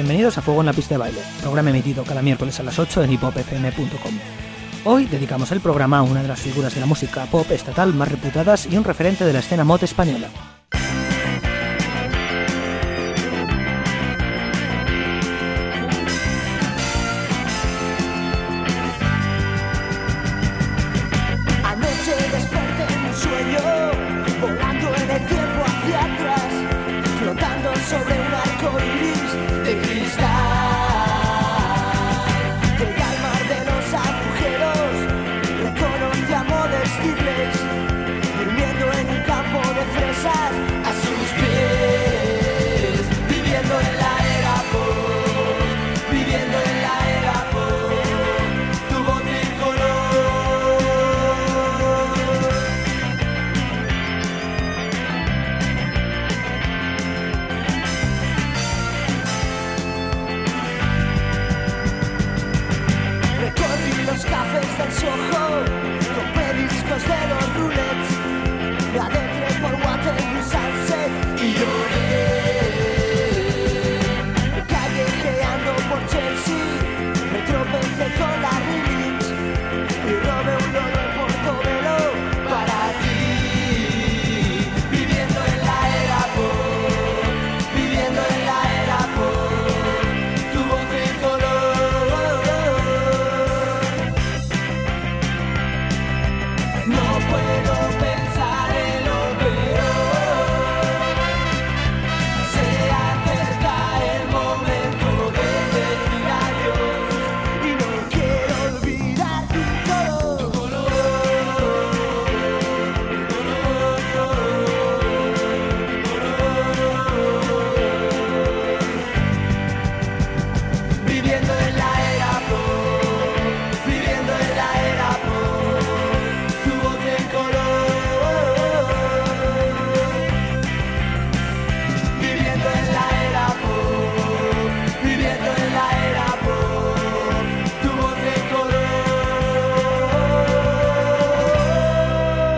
bienvenidos a Fuego en la Pista de Baile, programa emitido cada miércoles a las 8 en hipopfm.com. Hoy dedicamos el programa a una de las figuras de la música pop estatal más reputadas y un referente de la escena mod española.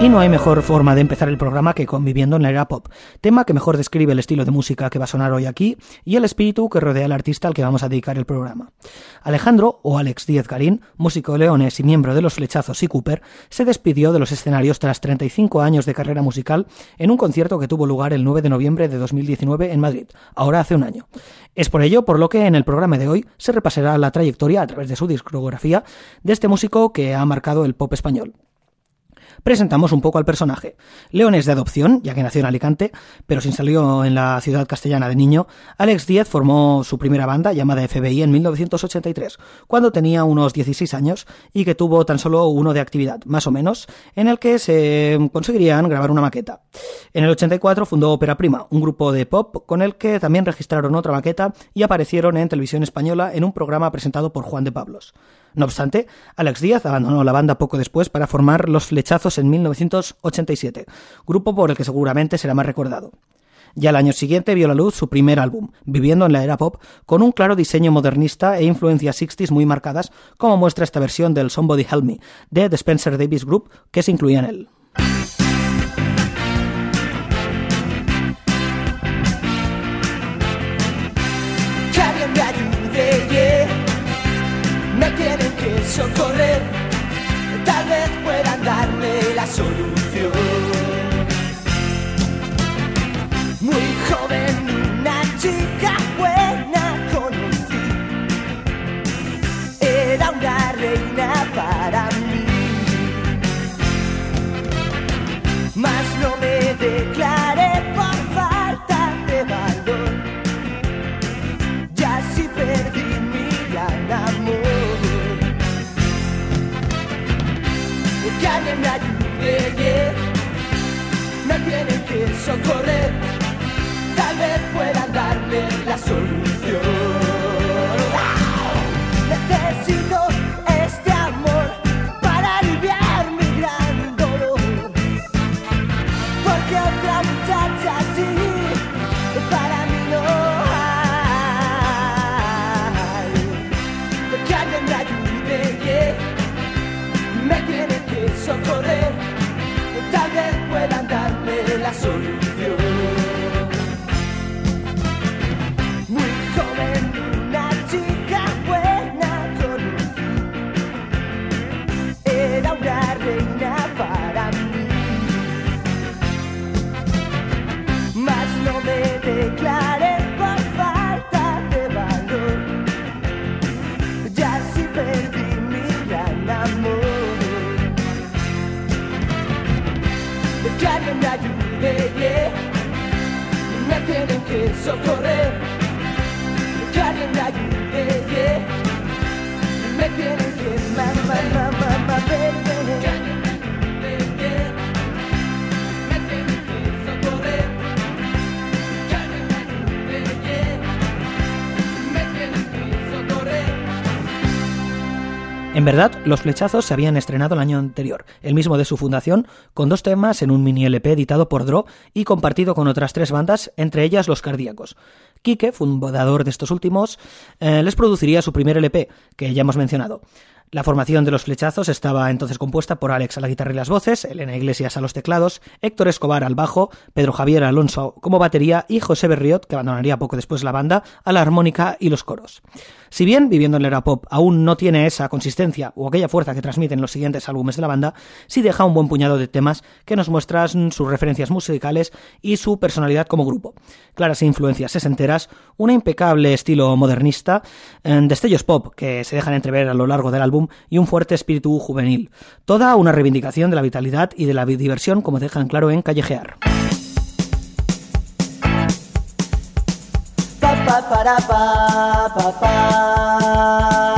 Y no hay mejor forma de empezar el programa que conviviendo en la era pop, tema que mejor describe el estilo de música que va a sonar hoy aquí y el espíritu que rodea al artista al que vamos a dedicar el programa. Alejandro, o Alex Díez Garín, músico leones y miembro de Los Flechazos y Cooper, se despidió de los escenarios tras 35 años de carrera musical en un concierto que tuvo lugar el 9 de noviembre de 2019 en Madrid, ahora hace un año. Es por ello por lo que en el programa de hoy se repasará la trayectoria a través de su discografía de este músico que ha marcado el pop español presentamos un poco al personaje. León es de adopción, ya que nació en Alicante, pero sin salió en la ciudad castellana de niño, Alex Díez formó su primera banda llamada FBI en 1983, cuando tenía unos 16 años y que tuvo tan solo uno de actividad, más o menos, en el que se conseguirían grabar una maqueta. En el 84 fundó Ópera Prima, un grupo de pop con el que también registraron otra maqueta y aparecieron en televisión española en un programa presentado por Juan de Pablos. No obstante, Alex Díaz abandonó la banda poco después para formar Los Flechazos en 1987, grupo por el que seguramente será más recordado. Ya el año siguiente vio la luz su primer álbum, Viviendo en la era pop, con un claro diseño modernista e influencias 60s muy marcadas, como muestra esta versión del Somebody Help Me de The Spencer Davis Group que se incluía en él. Socorrer, tal vez puedan darme la solución. Los Flechazos se habían estrenado el año anterior, el mismo de su fundación, con dos temas en un mini LP editado por Dro y compartido con otras tres bandas, entre ellas Los Cardíacos. Quique, fundador de estos últimos, eh, les produciría su primer LP, que ya hemos mencionado. La formación de los flechazos estaba entonces compuesta por Alex a la guitarra y las voces, Elena Iglesias a los teclados, Héctor Escobar al bajo, Pedro Javier Alonso como batería y José Berriot, que abandonaría poco después la banda, a la armónica y los coros. Si bien Viviendo en la era pop aún no tiene esa consistencia o aquella fuerza que transmiten los siguientes álbumes de la banda, sí deja un buen puñado de temas que nos muestran sus referencias musicales y su personalidad como grupo. Claras influencias sesenteras, un impecable estilo modernista, eh, destellos pop que se dejan entrever a lo largo del álbum y un fuerte espíritu juvenil. Toda una reivindicación de la vitalidad y de la diversión como dejan claro en Callejear. Pa pa pa pa pa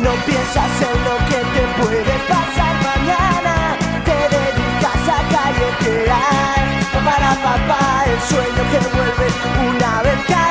no piensas en lo que te puede pasar mañana. Te dedicas a callejear para papá el sueño que vuelve una vez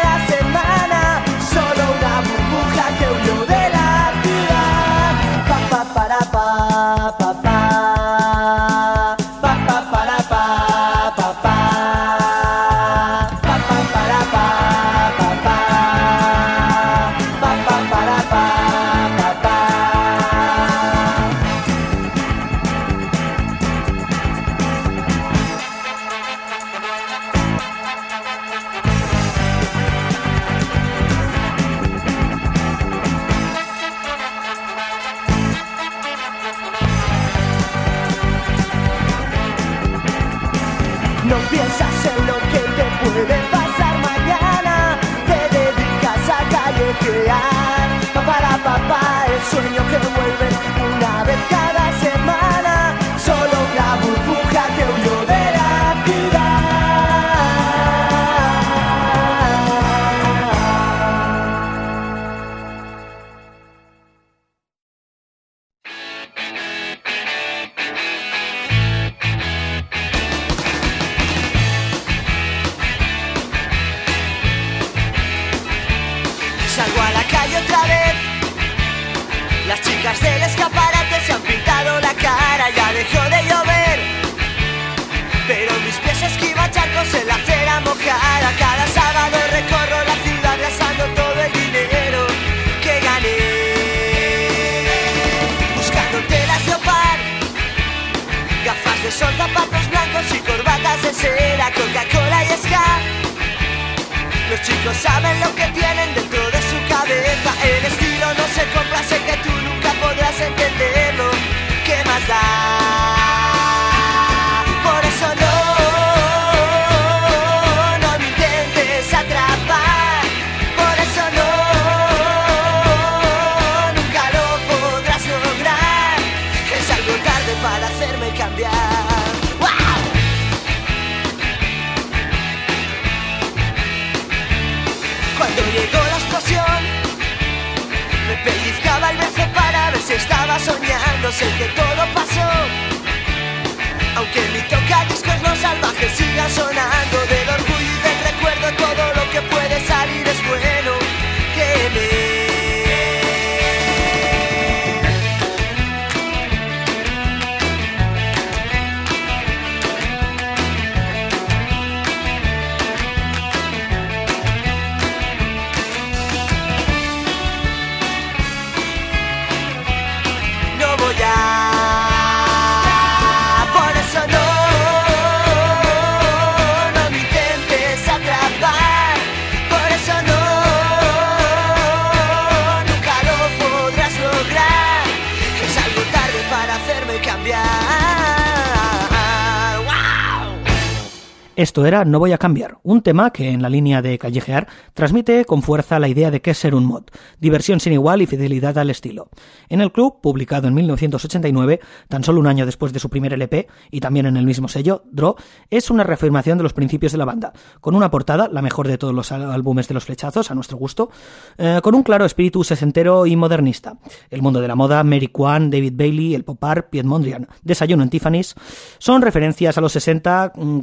Esto era No voy a cambiar, un tema que en la línea de callejear transmite con fuerza la idea de qué es ser un mod, diversión sin igual y fidelidad al estilo. En el club, publicado en 1989, tan solo un año después de su primer LP, y también en el mismo sello, Draw, es una reafirmación de los principios de la banda, con una portada, la mejor de todos los álbumes de los flechazos, a nuestro gusto, eh, con un claro espíritu sesentero y modernista. El mundo de la moda, Mary Kwan, David Bailey, el pop art, Piet Mondrian, Desayuno en Tiffany's, son referencias a los 60 mm,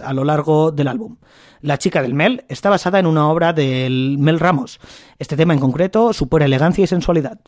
a lo largo del álbum. La chica del Mel está basada en una obra del Mel Ramos. Este tema en concreto supone elegancia y sensualidad.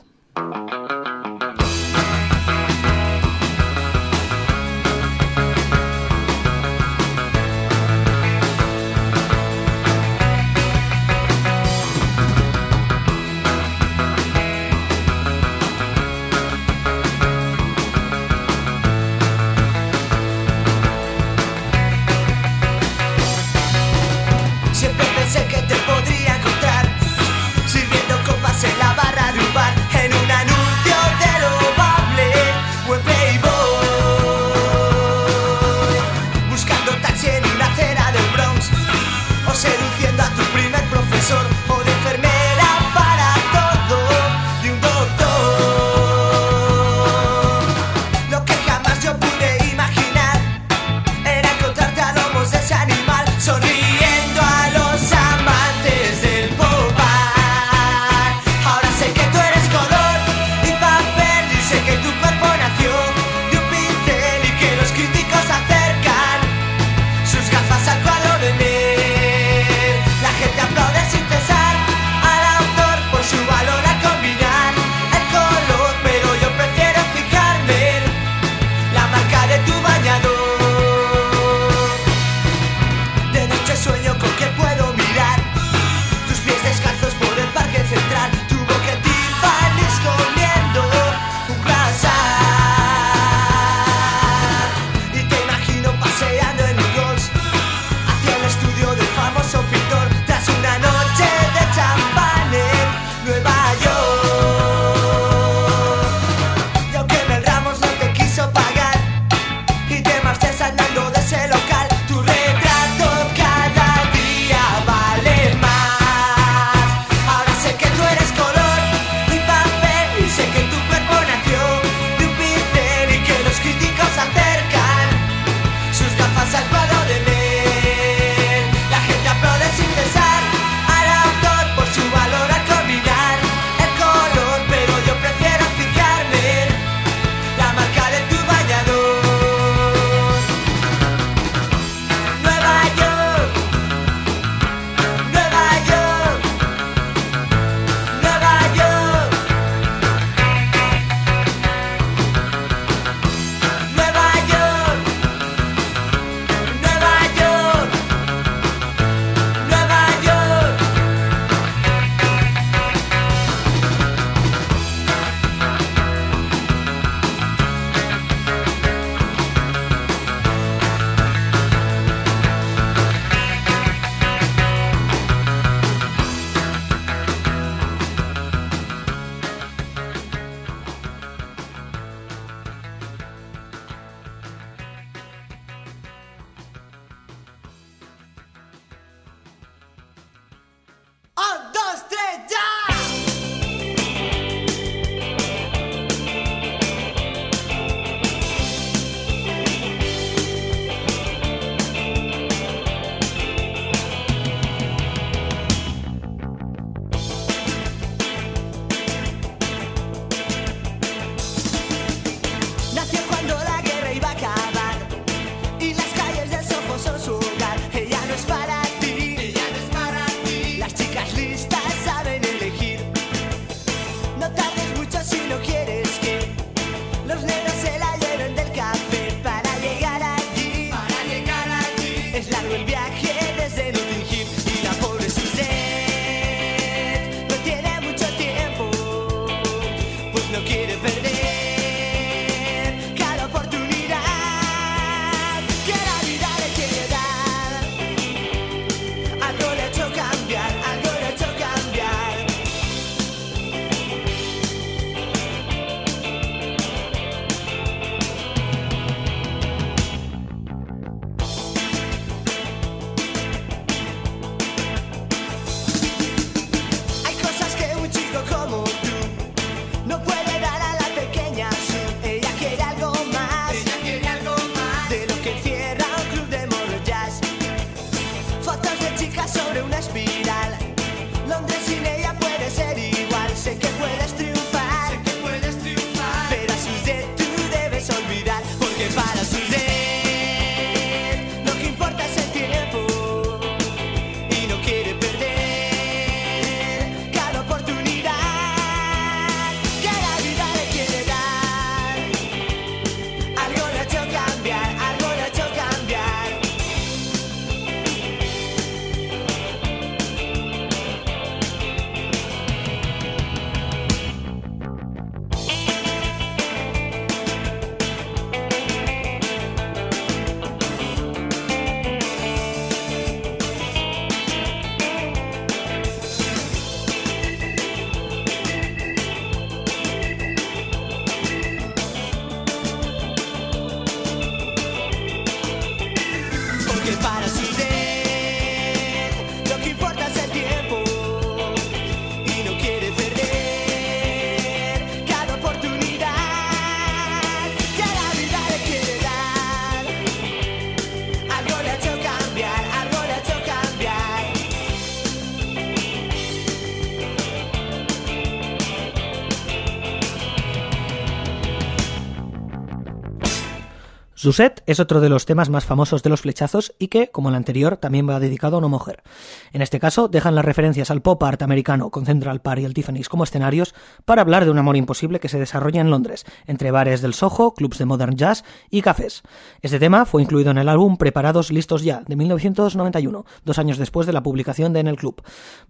Suzette es otro de los temas más famosos de los flechazos y que, como el anterior, también va dedicado a una mujer. En este caso, dejan las referencias al pop art americano con Central Park y el Tiffany's como escenarios para hablar de un amor imposible que se desarrolla en Londres, entre bares del Soho, clubs de modern jazz y cafés. Este tema fue incluido en el álbum Preparados Listos Ya, de 1991, dos años después de la publicación de En el Club,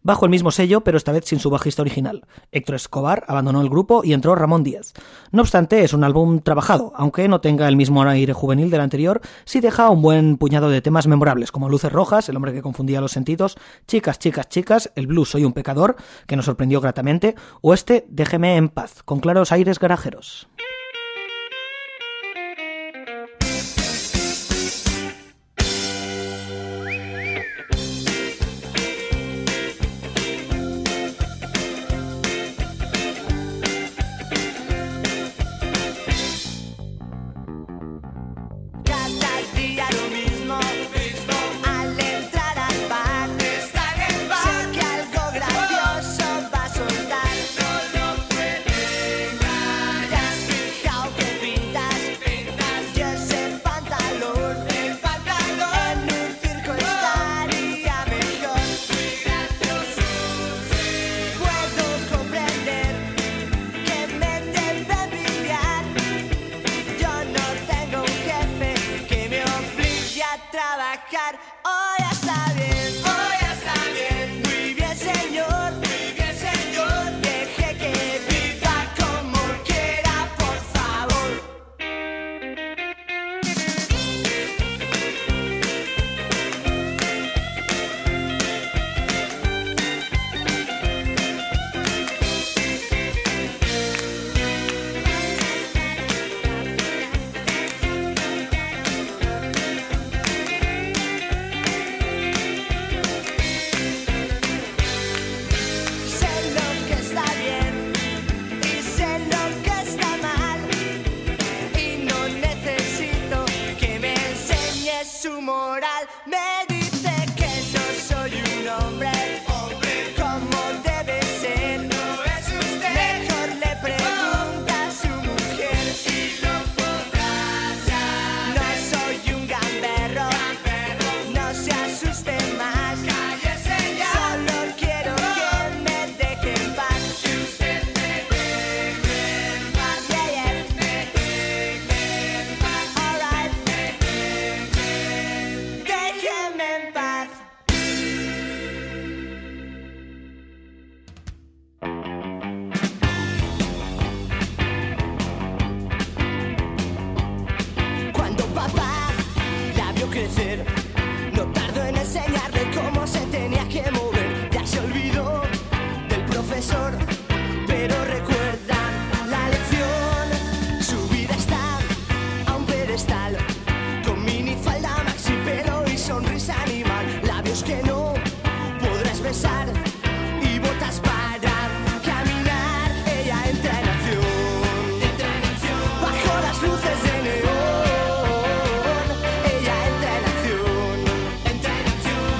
bajo el mismo sello, pero esta vez sin su bajista original. Héctor Escobar abandonó el grupo y entró Ramón Díaz. No obstante, es un álbum trabajado, aunque no tenga el mismo aire del anterior, sí deja un buen puñado de temas memorables, como Luces Rojas, El hombre que confundía los sentidos, Chicas, chicas, chicas, El blues Soy un pecador, que nos sorprendió gratamente, o este Déjeme en paz, con claros aires garajeros.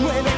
muere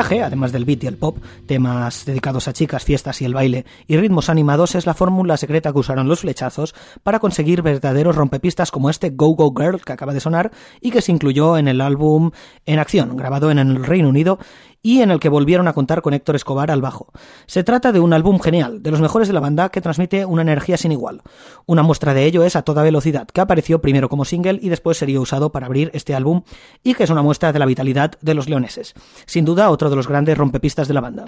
además del beat y el pop, temas dedicados a chicas, fiestas y el baile, y ritmos animados es la fórmula secreta que usaron los flechazos para conseguir verdaderos rompepistas como este Go Go Girl que acaba de sonar y que se incluyó en el álbum En Acción, grabado en el Reino Unido y en el que volvieron a contar con Héctor Escobar al bajo. Se trata de un álbum genial, de los mejores de la banda, que transmite una energía sin igual. Una muestra de ello es A Toda Velocidad, que apareció primero como single y después sería usado para abrir este álbum, y que es una muestra de la vitalidad de los leoneses. Sin duda, otro de los grandes rompepistas de la banda.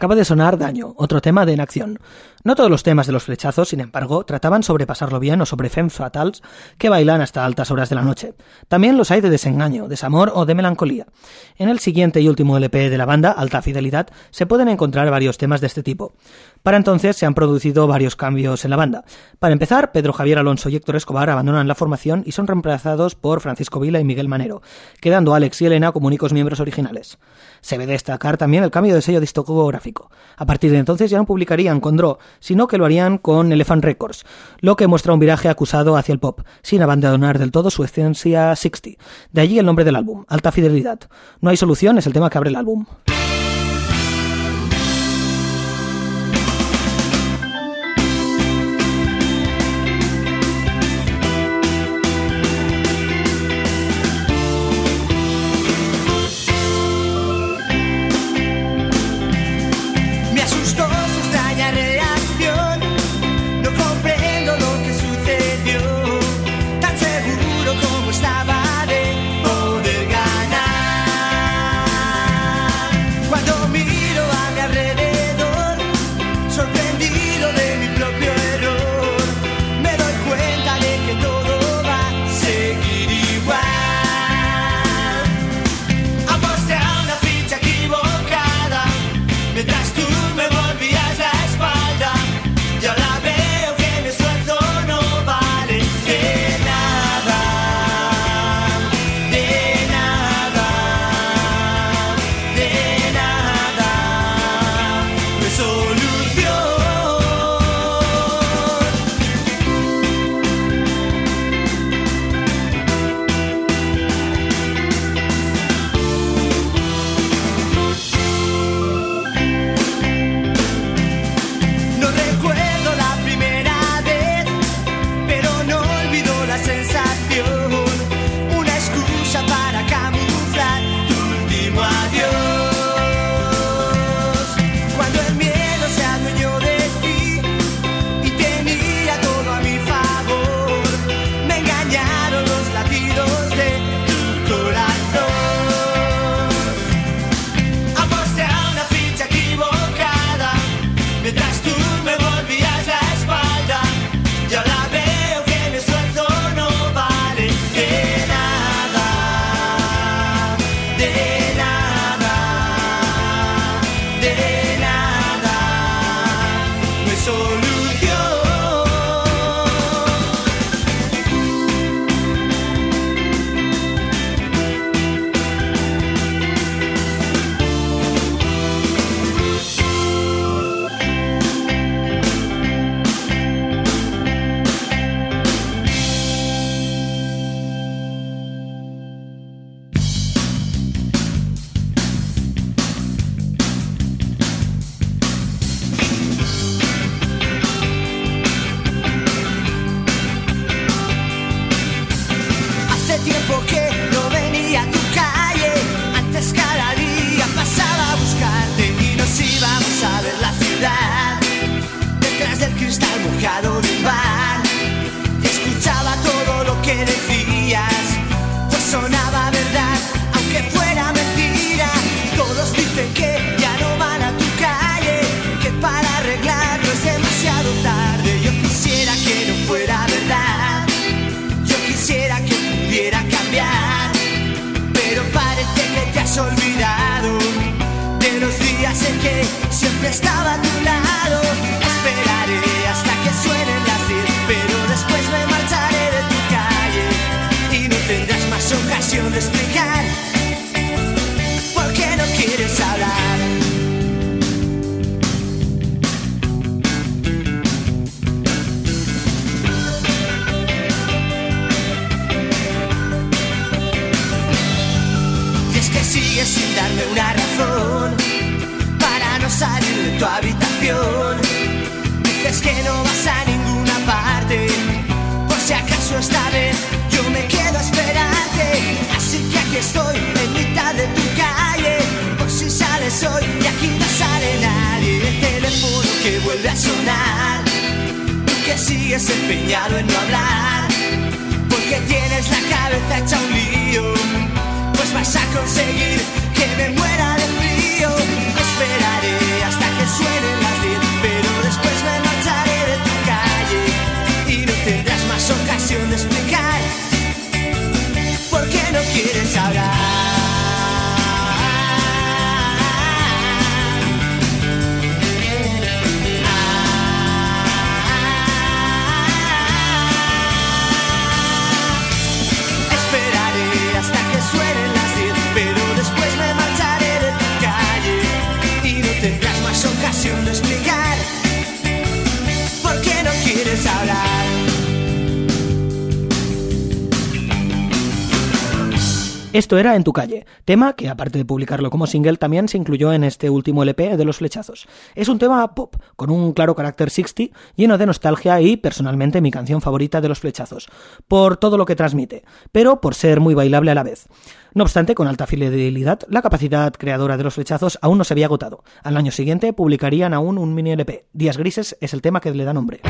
Acaba de sonar Daño, otro tema de En Acción. No todos los temas de los flechazos, sin embargo, trataban sobre pasarlo bien o sobre femmes fatales que bailan hasta altas horas de la noche. También los hay de desengaño, desamor o de melancolía. En el siguiente y último LP de la banda, Alta Fidelidad, se pueden encontrar varios temas de este tipo. Para entonces se han producido varios cambios en la banda. Para empezar, Pedro Javier Alonso y Héctor Escobar abandonan la formación y son reemplazados por Francisco Vila y Miguel Manero, quedando Alex y Elena como únicos miembros originales. Se ve destacar también el cambio de sello discográfico. A partir de entonces ya no publicarían con Draw, sino que lo harían con Elephant Records, lo que muestra un viraje acusado hacia el pop, sin abandonar del todo su esencia 60. De allí el nombre del álbum, Alta Fidelidad. No hay solución es el tema que abre el álbum. Esto era En tu calle, tema que aparte de publicarlo como single también se incluyó en este último LP de Los Flechazos. Es un tema pop, con un claro carácter 60, lleno de nostalgia y personalmente mi canción favorita de Los Flechazos, por todo lo que transmite, pero por ser muy bailable a la vez. No obstante, con alta fidelidad, la capacidad creadora de Los Flechazos aún no se había agotado. Al año siguiente publicarían aún un mini LP. Días Grises es el tema que le da nombre.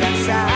casar.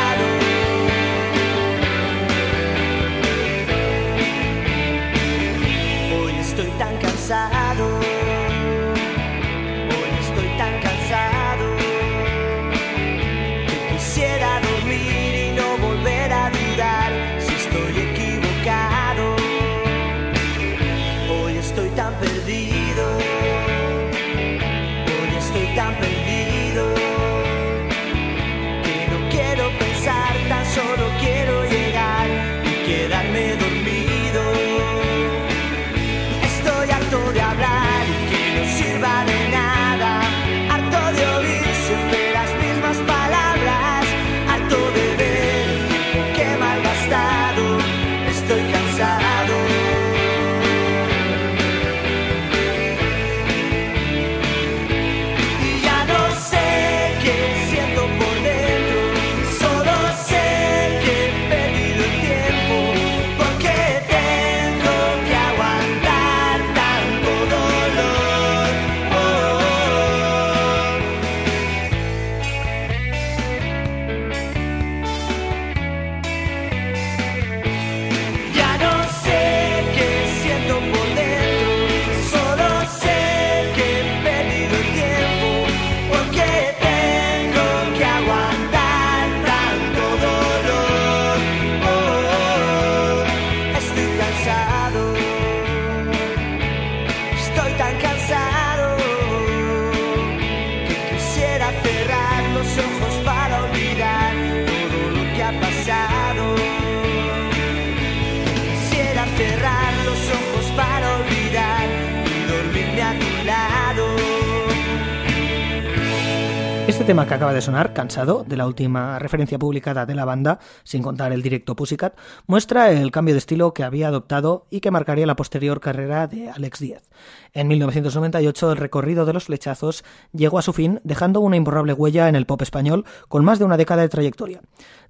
Tema que acaba de sonar, Cansado, de la última referencia publicada de la banda, sin contar el directo Pussycat, muestra el cambio de estilo que había adoptado y que marcaría la posterior carrera de Alex Diez. En 1998 el recorrido de los flechazos llegó a su fin, dejando una imborrable huella en el pop español con más de una década de trayectoria.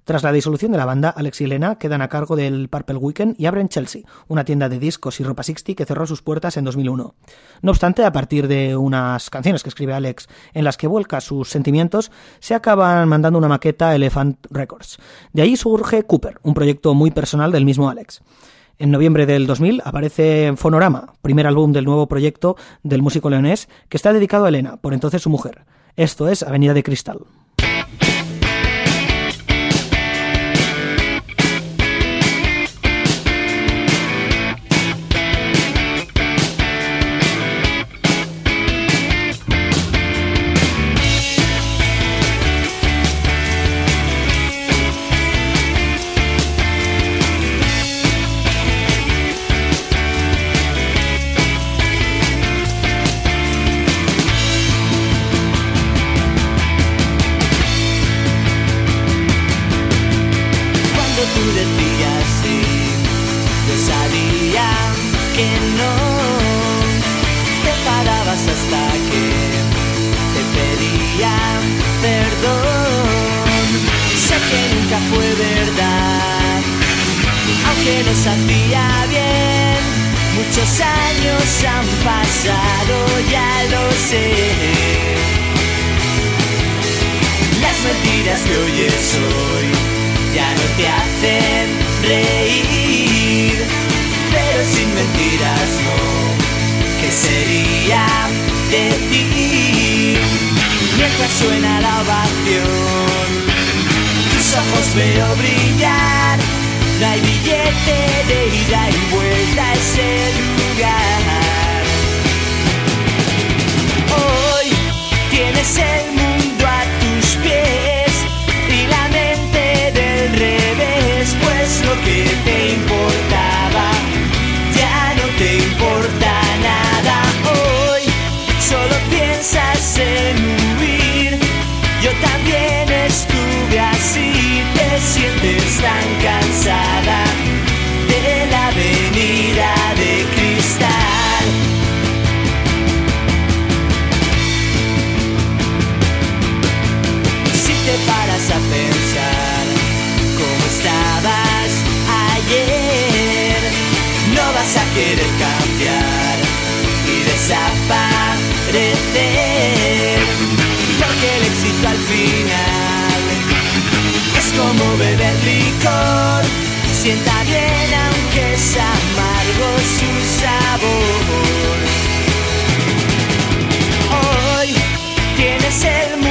Tras la disolución de la banda, Alex y Elena quedan a cargo del Purple Weekend y abren Chelsea, una tienda de discos y ropa 60 que cerró sus puertas en 2001. No obstante, a partir de unas canciones que escribe Alex en las que vuelca sus sentimientos, se acaban mandando una maqueta a Elephant Records. De ahí surge Cooper, un proyecto muy personal del mismo Alex. En noviembre del 2000 aparece en Fonorama, primer álbum del nuevo proyecto del músico leonés, que está dedicado a Elena, por entonces su mujer. Esto es Avenida de Cristal. Sienta bien aunque es amargo su sabor. Hoy tienes el mundo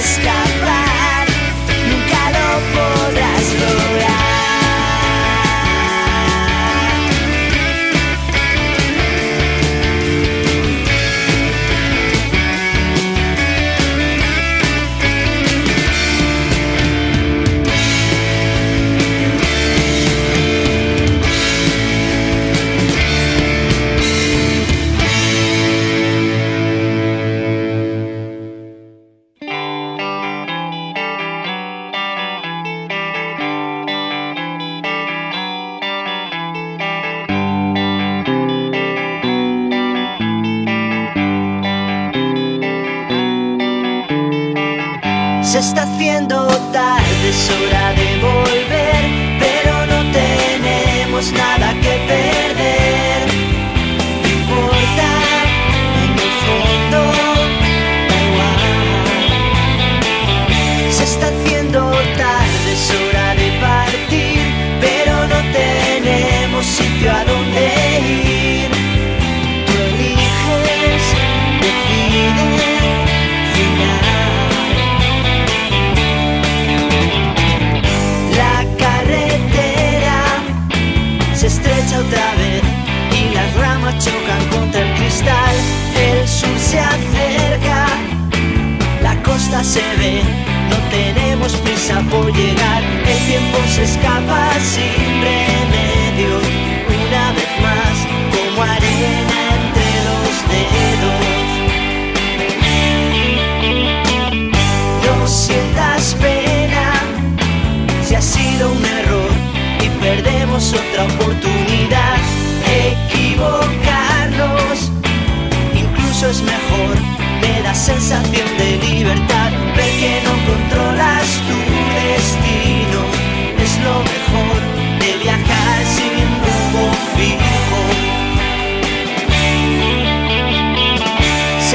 sky.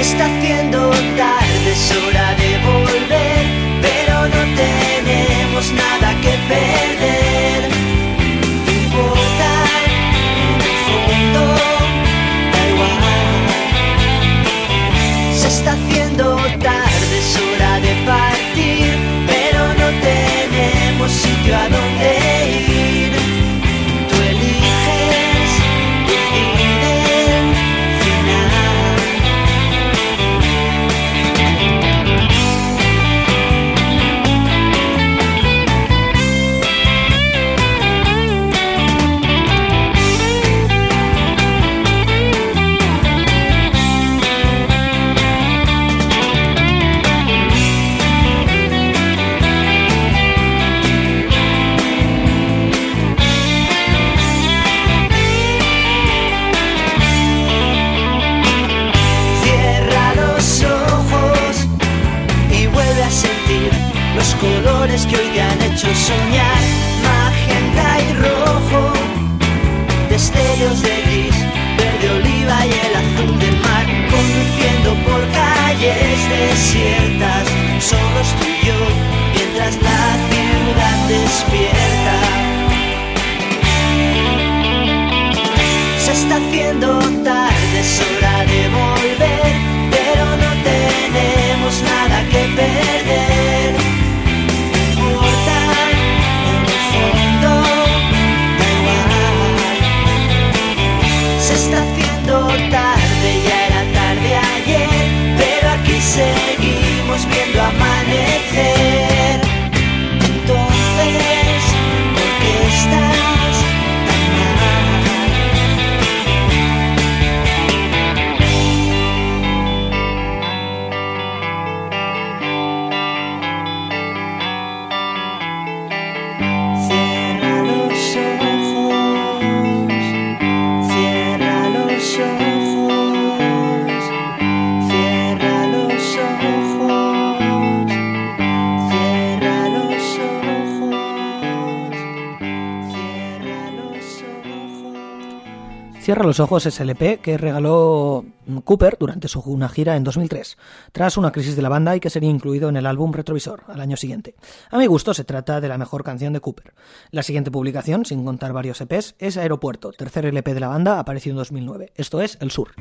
está haciendo Los ojos es el EP que regaló Cooper durante su, una gira en 2003, tras una crisis de la banda y que sería incluido en el álbum Retrovisor al año siguiente. A mi gusto se trata de la mejor canción de Cooper. La siguiente publicación, sin contar varios EPs, es Aeropuerto, tercer LP de la banda, apareció en 2009. Esto es El Sur.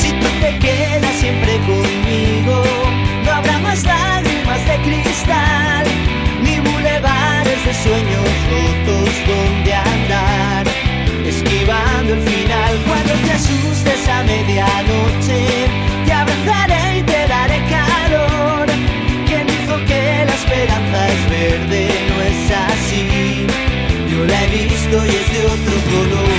Si tú te quedas siempre conmigo, no habrá más lágrimas de cristal, ni bulevares de sueños rotos donde andar, esquivando el final cuando te asustes a mediano. hoy es de otro color.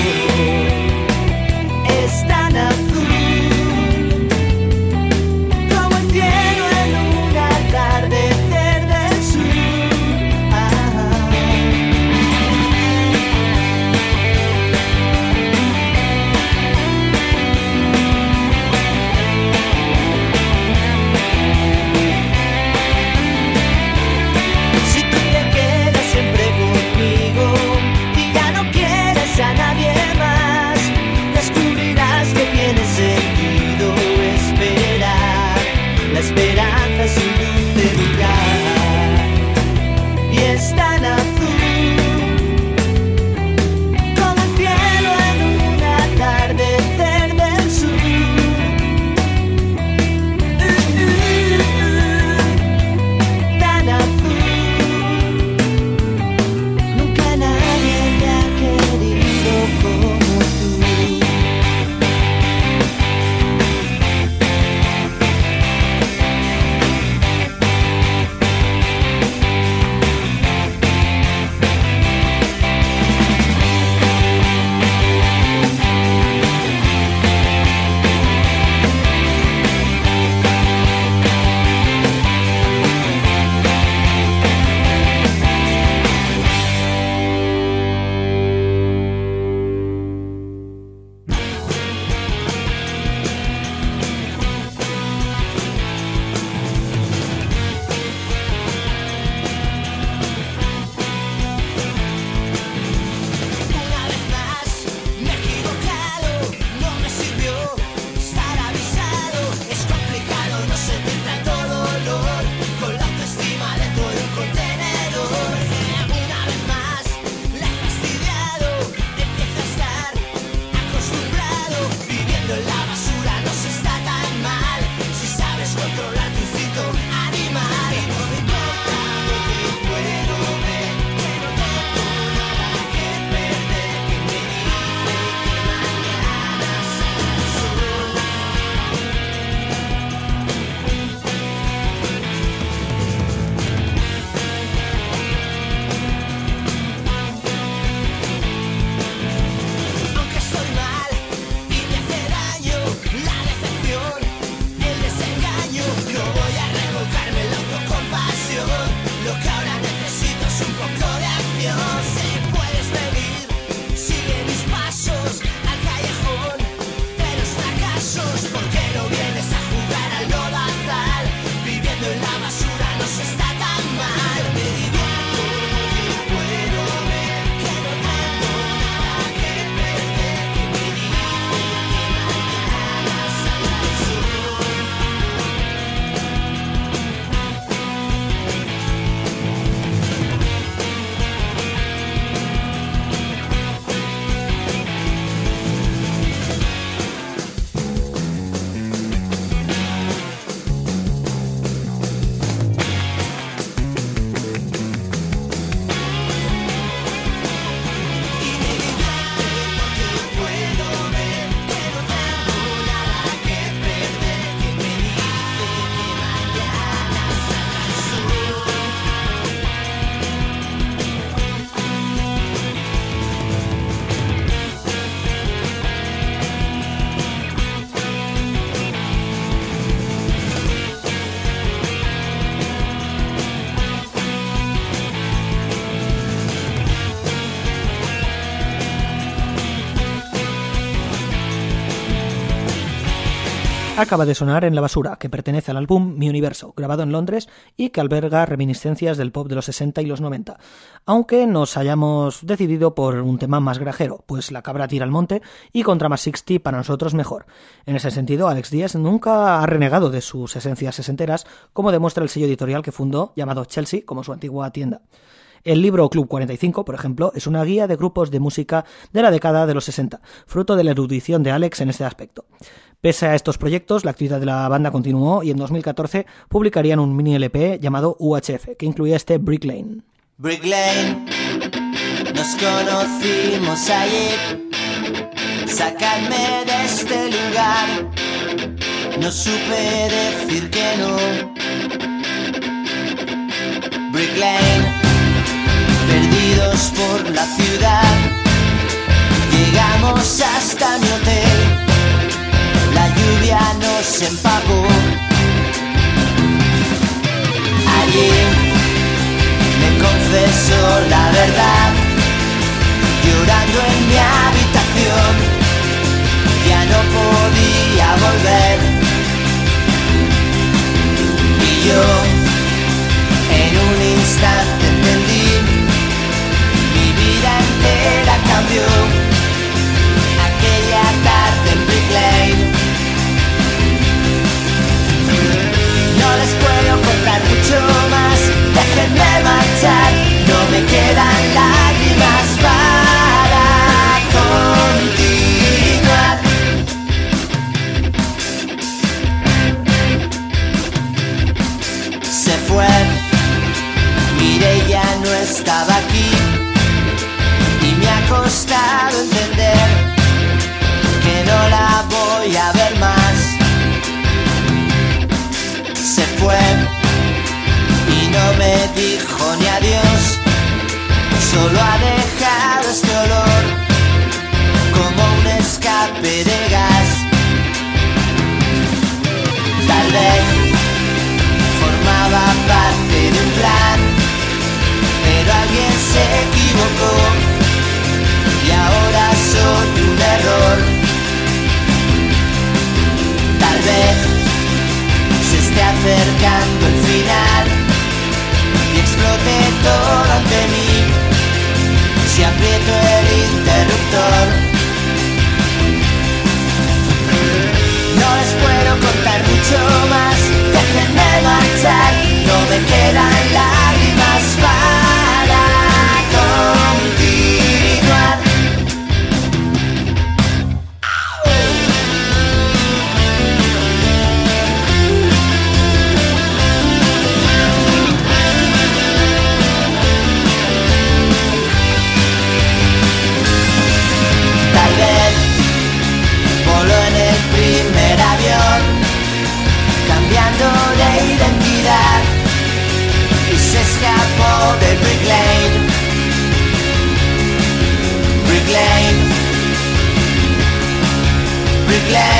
Acaba de sonar en La Basura, que pertenece al álbum Mi Universo, grabado en Londres y que alberga reminiscencias del pop de los 60 y los 90. Aunque nos hayamos decidido por un tema más grajero, pues la cabra tira al monte y contra más 60 para nosotros mejor. En ese sentido, Alex Díaz nunca ha renegado de sus esencias sesenteras, como demuestra el sello editorial que fundó, llamado Chelsea, como su antigua tienda. El libro Club 45, por ejemplo, es una guía de grupos de música de la década de los 60, fruto de la erudición de Alex en este aspecto. Pese a estos proyectos, la actividad de la banda continuó y en 2014 publicarían un mini LP llamado UHF, que incluía este Brick Lane. Nos conocimos ayer. Sacadme de este lugar, no supe decir que no. Brick Lane, por la ciudad, Llegamos hasta mi hotel, la lluvia nos empapó. Allí me confesó la verdad, llorando en mi habitación, ya no podía volver. Y yo en un instante entendí, aquella tarde en Brick Lane. No les puedo contar mucho más, déjenme marchar, no me quedan lágrimas para continuar. Se fue, miré ya no estaba costado entender que no la voy a ver más. Se fue y no me dijo ni adiós, solo ha dejado este olor como un escape de gas. Tal vez formaba parte de un plan, pero alguien se equivocó acercando el final. Y explote todo ante mí. Si aprieto el interruptor. No les puedo contar mucho más, déjenme marchar, no me quedan lágrimas Brick Lane. Brick Lane. Brick Lane.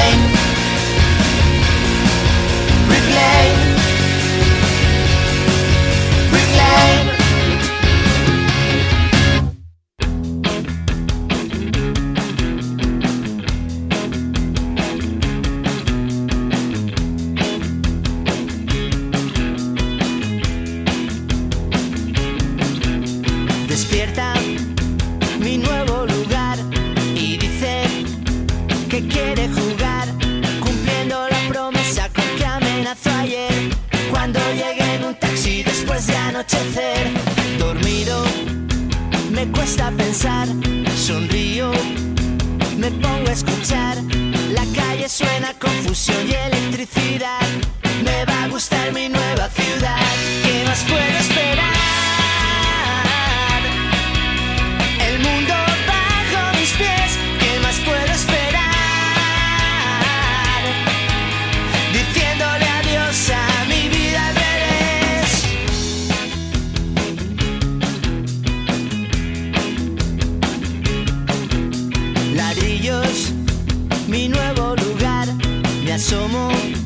Me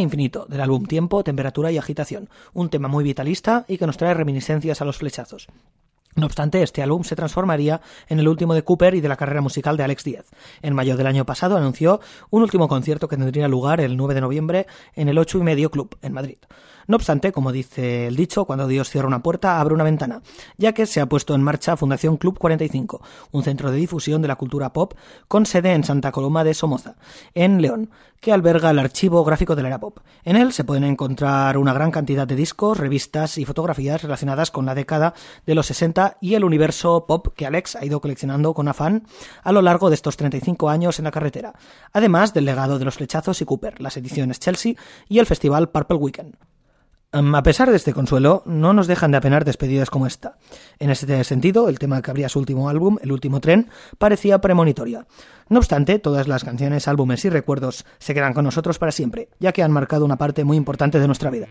Infinito, del álbum Tiempo, Temperatura y Agitación, un tema muy vitalista y que nos trae reminiscencias a los flechazos. No obstante, este álbum se transformaría en el último de Cooper y de la carrera musical de Alex Díaz. En mayo del año pasado anunció un último concierto que tendría lugar el 9 de noviembre en el 8 y medio Club, en Madrid. No obstante, como dice el dicho, cuando Dios cierra una puerta, abre una ventana, ya que se ha puesto en marcha Fundación Club 45, un centro de difusión de la cultura pop con sede en Santa Coloma de Somoza, en León, que alberga el archivo gráfico de la era pop. En él se pueden encontrar una gran cantidad de discos, revistas y fotografías relacionadas con la década de los 60 y el universo pop que Alex ha ido coleccionando con afán a lo largo de estos 35 años en la carretera, además del legado de los flechazos y Cooper, las ediciones Chelsea y el festival Purple Weekend. A pesar de este consuelo, no nos dejan de apenar despedidas como esta. En este sentido, el tema que abría su último álbum, El último tren, parecía premonitoria. No obstante, todas las canciones, álbumes y recuerdos se quedan con nosotros para siempre, ya que han marcado una parte muy importante de nuestra vida.